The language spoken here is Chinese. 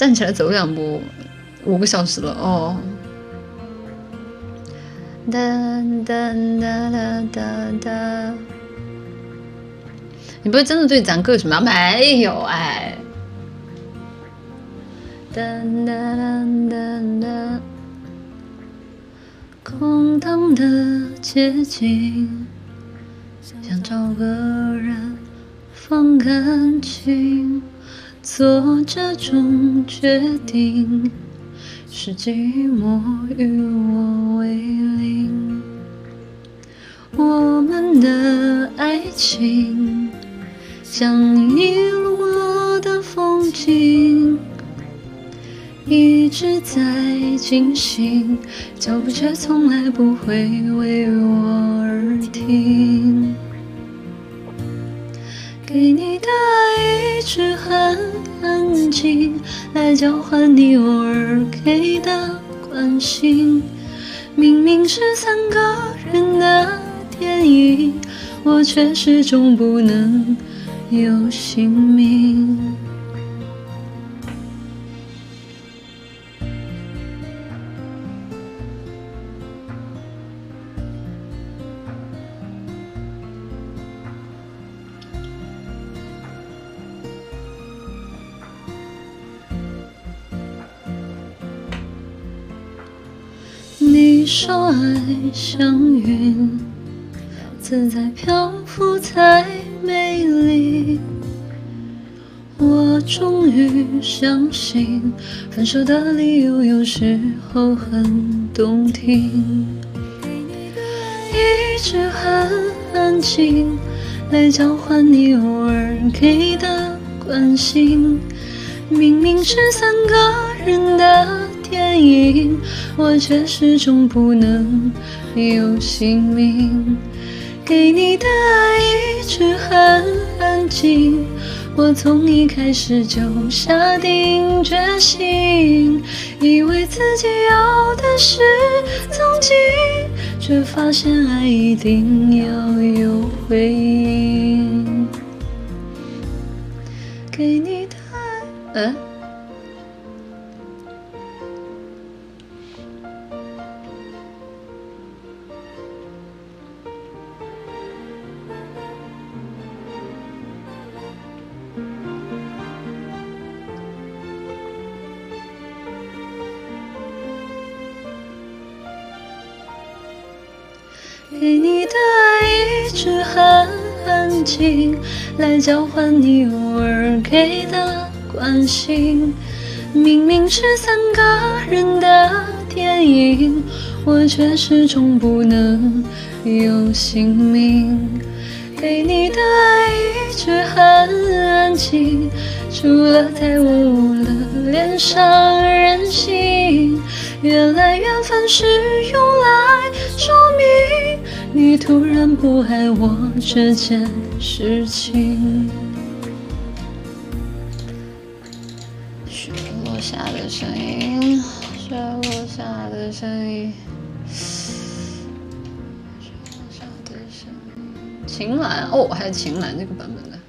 站起来走两步，五个小时了哦。哒哒哒哒哒哒。你不会真的对咱哥有什么？没有哎。哒哒哒哒哒。空荡的街景，想找个人放感情，做这种决定，是寂寞与我为邻。我们的爱情像一路的风景。一直在进行，脚步却从来不会为我而停。来交换你偶尔给的关心。明明是三个人的电影，我却始终不能有姓名。你说爱像云，自在漂浮才美丽。我终于相信，分手的理由有时候很动听。一直很安静，来交换你偶尔给的关心。明明是三个人的。电影，我却始终不能有姓名。给你的爱一直很安静，我从一开始就下定决心，以为自己要的是曾经，却发现爱一定要有回应。给你的爱，嗯。给你的爱一直很安静，来交换你偶尔给的关心。明明是三个人的电影，我却始终不能有姓名。给你的爱一直很安静，除了在我的脸上任性。原来缘分是用来说你突然不爱我这件事情。雪落下的声音，雪落下的声音，雪落下的声音。晴岚哦，还有晴岚这个版本的。